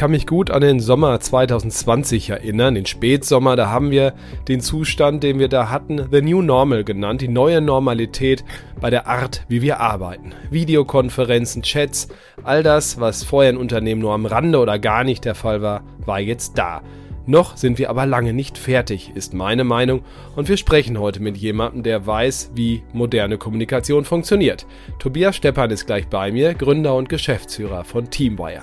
kann mich gut an den Sommer 2020 erinnern, den Spätsommer. Da haben wir den Zustand, den wir da hatten, The New Normal genannt, die neue Normalität bei der Art, wie wir arbeiten. Videokonferenzen, Chats, all das, was vorher in Unternehmen nur am Rande oder gar nicht der Fall war, war jetzt da. Noch sind wir aber lange nicht fertig, ist meine Meinung, und wir sprechen heute mit jemandem, der weiß, wie moderne Kommunikation funktioniert. Tobias Steppan ist gleich bei mir, Gründer und Geschäftsführer von Teamwire.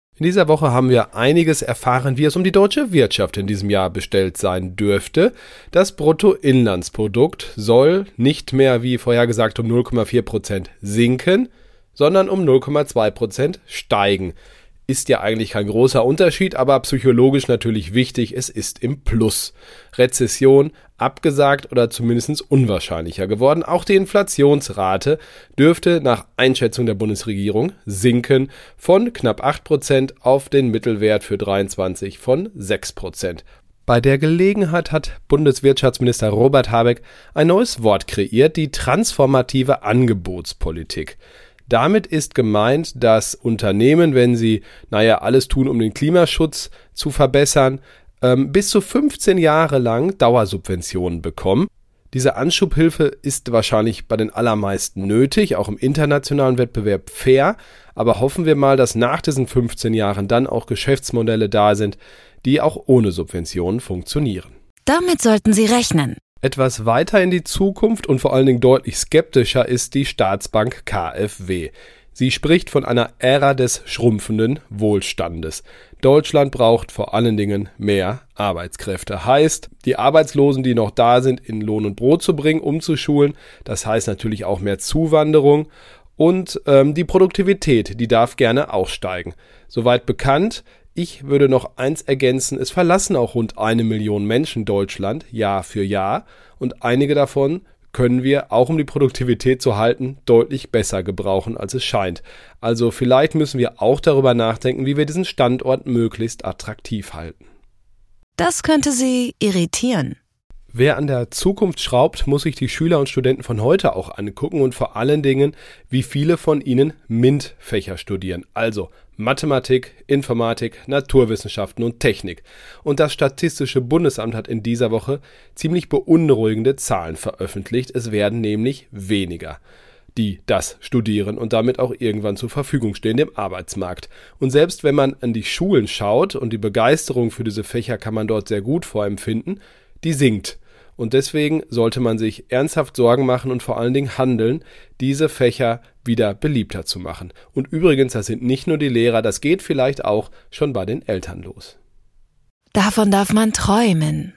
In dieser Woche haben wir einiges erfahren, wie es um die deutsche Wirtschaft in diesem Jahr bestellt sein dürfte. Das Bruttoinlandsprodukt soll nicht mehr wie vorhergesagt um 0,4 Prozent sinken, sondern um 0,2 Prozent steigen. Ist ja eigentlich kein großer Unterschied, aber psychologisch natürlich wichtig, es ist im Plus. Rezession abgesagt oder zumindest unwahrscheinlicher geworden. Auch die Inflationsrate dürfte nach Einschätzung der Bundesregierung sinken von knapp 8% auf den Mittelwert für 23 von 6%. Bei der Gelegenheit hat Bundeswirtschaftsminister Robert Habeck ein neues Wort kreiert, die transformative Angebotspolitik. Damit ist gemeint, dass Unternehmen, wenn sie, naja, alles tun, um den Klimaschutz zu verbessern, ähm, bis zu 15 Jahre lang Dauersubventionen bekommen. Diese Anschubhilfe ist wahrscheinlich bei den allermeisten nötig, auch im internationalen Wettbewerb fair, aber hoffen wir mal, dass nach diesen 15 Jahren dann auch Geschäftsmodelle da sind, die auch ohne Subventionen funktionieren. Damit sollten Sie rechnen. Etwas weiter in die Zukunft und vor allen Dingen deutlich skeptischer ist die Staatsbank KfW. Sie spricht von einer Ära des schrumpfenden Wohlstandes. Deutschland braucht vor allen Dingen mehr Arbeitskräfte. Heißt, die Arbeitslosen, die noch da sind, in Lohn und Brot zu bringen, umzuschulen. Das heißt natürlich auch mehr Zuwanderung. Und ähm, die Produktivität, die darf gerne auch steigen. Soweit bekannt, ich würde noch eins ergänzen, es verlassen auch rund eine Million Menschen Deutschland Jahr für Jahr und einige davon können wir, auch um die Produktivität zu halten, deutlich besser gebrauchen, als es scheint. Also vielleicht müssen wir auch darüber nachdenken, wie wir diesen Standort möglichst attraktiv halten. Das könnte Sie irritieren. Wer an der Zukunft schraubt, muss sich die Schüler und Studenten von heute auch angucken und vor allen Dingen, wie viele von ihnen MINT-Fächer studieren. Also Mathematik, Informatik, Naturwissenschaften und Technik. Und das Statistische Bundesamt hat in dieser Woche ziemlich beunruhigende Zahlen veröffentlicht. Es werden nämlich weniger die das studieren und damit auch irgendwann zur Verfügung stehen dem Arbeitsmarkt. Und selbst wenn man an die Schulen schaut und die Begeisterung für diese Fächer kann man dort sehr gut vorempfinden, die sinkt. Und deswegen sollte man sich ernsthaft Sorgen machen und vor allen Dingen handeln, diese Fächer wieder beliebter zu machen. Und übrigens, das sind nicht nur die Lehrer, das geht vielleicht auch schon bei den Eltern los. Davon darf man träumen.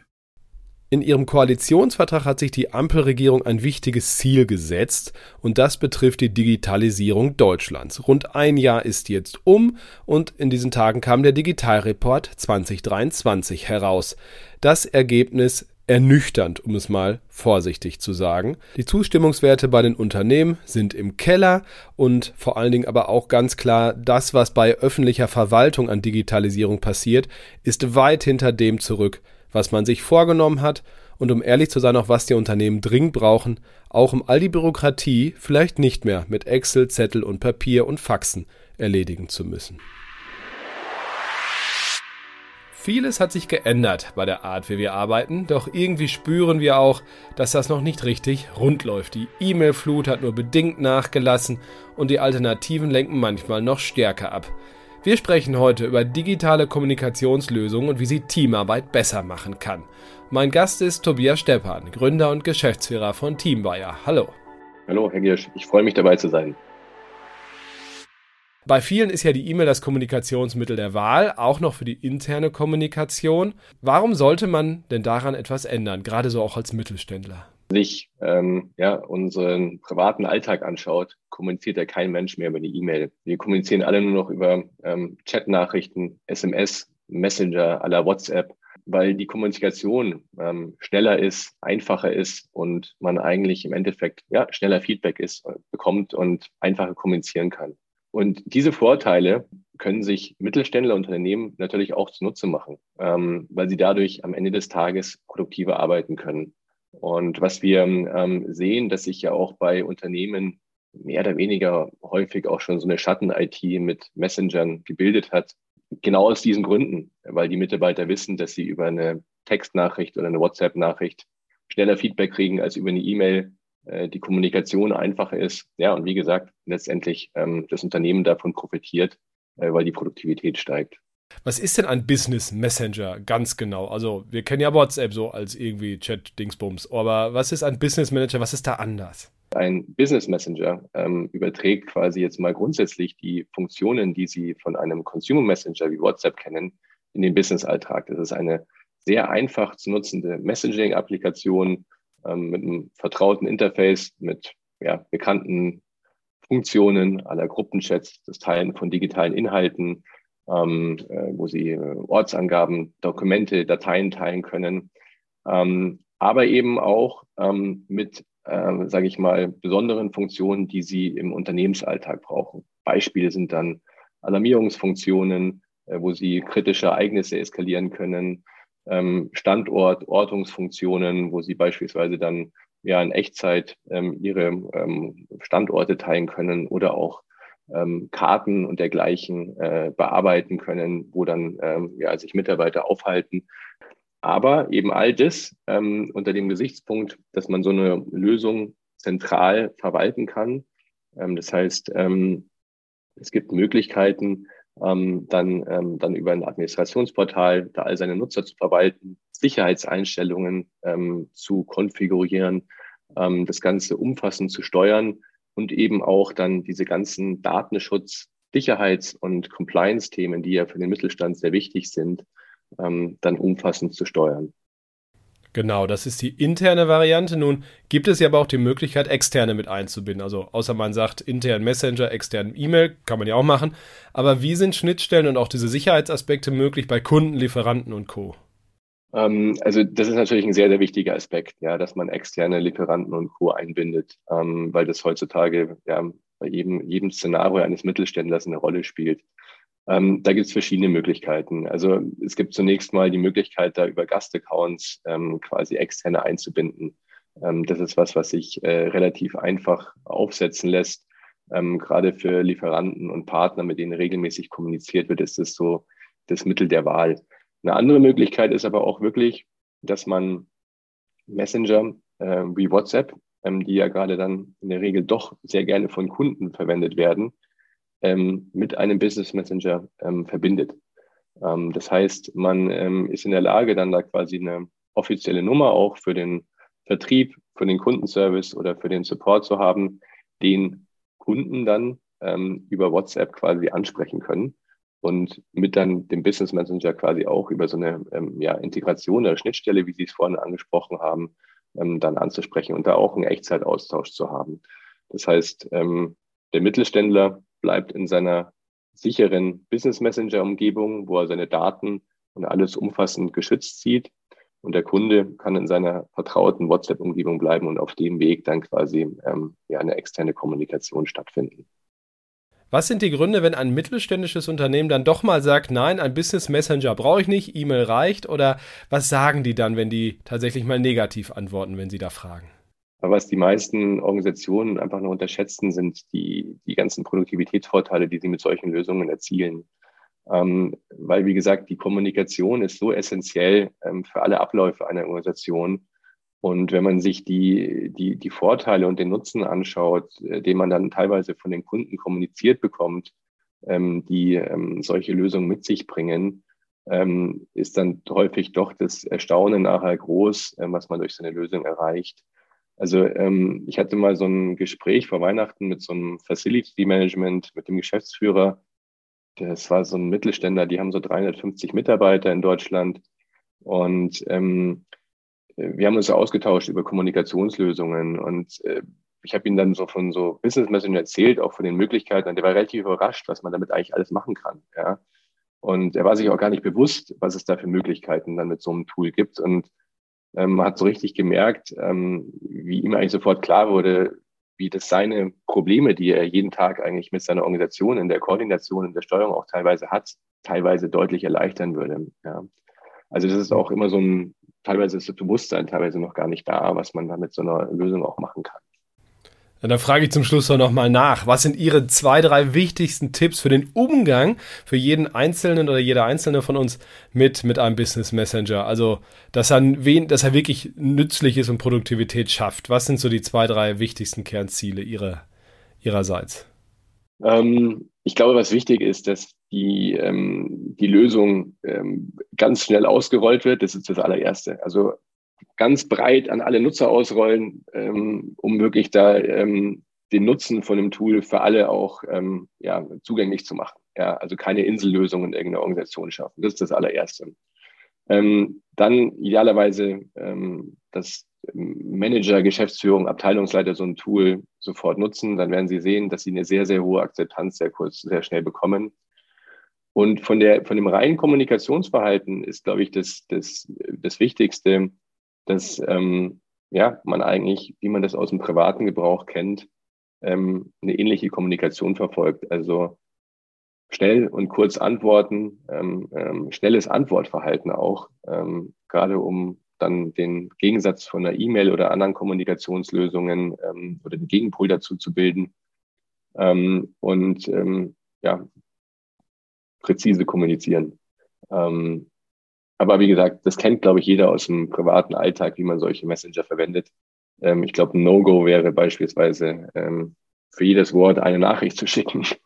In ihrem Koalitionsvertrag hat sich die Ampelregierung ein wichtiges Ziel gesetzt und das betrifft die Digitalisierung Deutschlands. Rund ein Jahr ist jetzt um und in diesen Tagen kam der Digitalreport 2023 heraus. Das Ergebnis ernüchternd, um es mal vorsichtig zu sagen. Die Zustimmungswerte bei den Unternehmen sind im Keller und vor allen Dingen aber auch ganz klar, das, was bei öffentlicher Verwaltung an Digitalisierung passiert, ist weit hinter dem zurück, was man sich vorgenommen hat und um ehrlich zu sein, auch was die Unternehmen dringend brauchen, auch um all die Bürokratie vielleicht nicht mehr mit Excel, Zettel und Papier und Faxen erledigen zu müssen. Vieles hat sich geändert bei der Art, wie wir arbeiten, doch irgendwie spüren wir auch, dass das noch nicht richtig rund läuft. Die E-Mail-Flut hat nur bedingt nachgelassen und die Alternativen lenken manchmal noch stärker ab. Wir sprechen heute über digitale Kommunikationslösungen und wie sie Teamarbeit besser machen kann. Mein Gast ist Tobias Steppan, Gründer und Geschäftsführer von Teamwire. Hallo. Hallo, Herr Giersch. Ich freue mich dabei zu sein. Bei vielen ist ja die E-Mail das Kommunikationsmittel der Wahl, auch noch für die interne Kommunikation. Warum sollte man denn daran etwas ändern, gerade so auch als Mittelständler? sich ähm, ja, unseren privaten Alltag anschaut, kommuniziert ja kein Mensch mehr über die E-Mail. Wir kommunizieren alle nur noch über ähm, Chatnachrichten, SMS, Messenger aller WhatsApp, weil die Kommunikation ähm, schneller ist, einfacher ist und man eigentlich im Endeffekt ja, schneller Feedback ist, äh, bekommt und einfacher kommunizieren kann. Und diese Vorteile können sich Mittelständler Unternehmen natürlich auch zunutze machen, ähm, weil sie dadurch am Ende des Tages produktiver arbeiten können. Und was wir ähm, sehen, dass sich ja auch bei Unternehmen mehr oder weniger häufig auch schon so eine Schatten-IT mit Messengern gebildet hat. Genau aus diesen Gründen, weil die Mitarbeiter wissen, dass sie über eine Textnachricht oder eine WhatsApp-Nachricht schneller Feedback kriegen als über eine E-Mail, äh, die Kommunikation einfacher ist. Ja, und wie gesagt, letztendlich ähm, das Unternehmen davon profitiert, äh, weil die Produktivität steigt. Was ist denn ein Business Messenger ganz genau? Also, wir kennen ja WhatsApp so als irgendwie Chat-Dingsbums, aber was ist ein Business Manager? Was ist da anders? Ein Business Messenger ähm, überträgt quasi jetzt mal grundsätzlich die Funktionen, die Sie von einem Consumer Messenger wie WhatsApp kennen, in den Business-Alltag. Das ist eine sehr einfach zu nutzende Messaging-Applikation ähm, mit einem vertrauten Interface, mit ja, bekannten Funktionen aller Gruppenchats, das Teilen von digitalen Inhalten, ähm, äh, wo Sie äh, Ortsangaben, Dokumente, Dateien teilen können, ähm, aber eben auch ähm, mit, äh, sage ich mal, besonderen Funktionen, die Sie im Unternehmensalltag brauchen. Beispiele sind dann Alarmierungsfunktionen, äh, wo Sie kritische Ereignisse eskalieren können, ähm, Standort, Ortungsfunktionen, wo Sie beispielsweise dann ja in Echtzeit ähm, Ihre ähm, Standorte teilen können oder auch ähm, Karten und dergleichen äh, bearbeiten können, wo dann ähm, ja, sich Mitarbeiter aufhalten. Aber eben all das ähm, unter dem Gesichtspunkt, dass man so eine Lösung zentral verwalten kann. Ähm, das heißt, ähm, es gibt Möglichkeiten, ähm, dann, ähm, dann über ein Administrationsportal da all seine Nutzer zu verwalten, Sicherheitseinstellungen ähm, zu konfigurieren, ähm, das Ganze umfassend zu steuern und eben auch dann diese ganzen Datenschutz, Sicherheits- und Compliance-Themen, die ja für den Mittelstand sehr wichtig sind, ähm, dann umfassend zu steuern. Genau, das ist die interne Variante. Nun gibt es ja aber auch die Möglichkeit, externe mit einzubinden. Also außer man sagt intern Messenger, extern E-Mail, kann man ja auch machen. Aber wie sind Schnittstellen und auch diese Sicherheitsaspekte möglich bei Kunden, Lieferanten und Co? Ähm, also das ist natürlich ein sehr, sehr wichtiger Aspekt, ja, dass man externe Lieferanten und Co. einbindet, ähm, weil das heutzutage ja bei jedem, jedem Szenario eines Mittelständlers eine Rolle spielt. Ähm, da gibt es verschiedene Möglichkeiten. Also es gibt zunächst mal die Möglichkeit, da über Gastaccounts ähm, quasi externe einzubinden. Ähm, das ist was, was sich äh, relativ einfach aufsetzen lässt. Ähm, gerade für Lieferanten und Partner, mit denen regelmäßig kommuniziert wird, ist das so das Mittel der Wahl. Eine andere Möglichkeit ist aber auch wirklich, dass man Messenger äh, wie WhatsApp, ähm, die ja gerade dann in der Regel doch sehr gerne von Kunden verwendet werden, ähm, mit einem Business Messenger ähm, verbindet. Ähm, das heißt, man ähm, ist in der Lage, dann da quasi eine offizielle Nummer auch für den Vertrieb, für den Kundenservice oder für den Support zu haben, den Kunden dann ähm, über WhatsApp quasi ansprechen können und mit dann dem Business Messenger quasi auch über so eine ähm, ja, Integration oder Schnittstelle, wie Sie es vorhin angesprochen haben, dann anzusprechen und da auch einen Echtzeitaustausch zu haben. Das heißt, der Mittelständler bleibt in seiner sicheren Business Messenger Umgebung, wo er seine Daten und alles umfassend geschützt sieht. Und der Kunde kann in seiner vertrauten WhatsApp-Umgebung bleiben und auf dem Weg dann quasi ähm, ja, eine externe Kommunikation stattfinden. Was sind die Gründe, wenn ein mittelständisches Unternehmen dann doch mal sagt, nein, ein Business Messenger brauche ich nicht, E-Mail reicht? Oder was sagen die dann, wenn die tatsächlich mal negativ antworten, wenn sie da fragen? Was die meisten Organisationen einfach noch unterschätzen, sind die, die ganzen Produktivitätsvorteile, die sie mit solchen Lösungen erzielen. Ähm, weil, wie gesagt, die Kommunikation ist so essentiell ähm, für alle Abläufe einer Organisation. Und wenn man sich die, die, die Vorteile und den Nutzen anschaut, äh, den man dann teilweise von den Kunden kommuniziert bekommt, ähm, die ähm, solche Lösungen mit sich bringen, ähm, ist dann häufig doch das Erstaunen nachher groß, äh, was man durch so eine Lösung erreicht. Also ähm, ich hatte mal so ein Gespräch vor Weihnachten mit so einem Facility Management, mit dem Geschäftsführer. Das war so ein Mittelständler, die haben so 350 Mitarbeiter in Deutschland. Und ähm, wir haben uns ausgetauscht über Kommunikationslösungen und äh, ich habe ihm dann so von so Business Messenger erzählt, auch von den Möglichkeiten und der war relativ überrascht, was man damit eigentlich alles machen kann. Ja. Und er war sich auch gar nicht bewusst, was es da für Möglichkeiten dann mit so einem Tool gibt und ähm, hat so richtig gemerkt, ähm, wie ihm eigentlich sofort klar wurde, wie das seine Probleme, die er jeden Tag eigentlich mit seiner Organisation in der Koordination, in der Steuerung auch teilweise hat, teilweise deutlich erleichtern würde. Ja. Also das ist auch immer so ein, teilweise ist das Bewusstsein teilweise noch gar nicht da, was man da mit so einer Lösung auch machen kann. Ja, dann frage ich zum Schluss noch mal nach. Was sind Ihre zwei, drei wichtigsten Tipps für den Umgang für jeden Einzelnen oder jeder Einzelne von uns mit, mit einem Business Messenger? Also, dass er, wen, dass er wirklich nützlich ist und Produktivität schafft. Was sind so die zwei, drei wichtigsten Kernziele Ihrer, Ihrerseits? Ähm, ich glaube, was wichtig ist, dass die, ähm, die Lösung ähm, ganz schnell ausgerollt wird. Das ist das allererste. Also ganz breit an alle Nutzer ausrollen, ähm, um wirklich da ähm, den Nutzen von dem Tool für alle auch ähm, ja, zugänglich zu machen. Ja, also keine Insellösung in irgendeiner Organisation schaffen. Das ist das allererste. Ähm, dann idealerweise, ähm, dass Manager, Geschäftsführung, Abteilungsleiter so ein Tool sofort nutzen. Dann werden sie sehen, dass sie eine sehr, sehr hohe Akzeptanz sehr kurz, sehr schnell bekommen. Und von der, von dem reinen Kommunikationsverhalten ist, glaube ich, das, das, das Wichtigste, dass ähm, ja, man eigentlich, wie man das aus dem privaten Gebrauch kennt, ähm, eine ähnliche Kommunikation verfolgt. Also schnell und kurz antworten, ähm, ähm, schnelles Antwortverhalten auch, ähm, gerade um dann den Gegensatz von einer E-Mail oder anderen Kommunikationslösungen ähm, oder den Gegenpol dazu zu bilden ähm, und ähm, ja, präzise kommunizieren. Ähm, aber wie gesagt, das kennt, glaube ich, jeder aus dem privaten Alltag, wie man solche Messenger verwendet. Ähm, ich glaube, No-Go wäre beispielsweise ähm, für jedes Wort eine Nachricht zu schicken.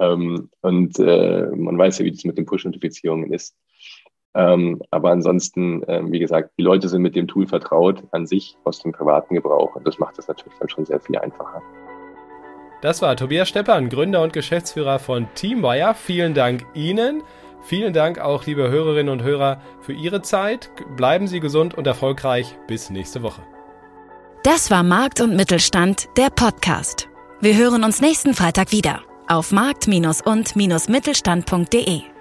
Ähm, und äh, man weiß ja, wie das mit den Push-Notifizierungen ist. Ähm, aber ansonsten, äh, wie gesagt, die Leute sind mit dem Tool vertraut an sich aus dem privaten Gebrauch und das macht es natürlich dann schon sehr viel einfacher. Das war Tobias Steppern, Gründer und Geschäftsführer von Teamwire. Vielen Dank Ihnen. Vielen Dank auch, liebe Hörerinnen und Hörer, für Ihre Zeit. Bleiben Sie gesund und erfolgreich. Bis nächste Woche. Das war Markt und Mittelstand, der Podcast. Wir hören uns nächsten Freitag wieder auf markt- und-mittelstand.de.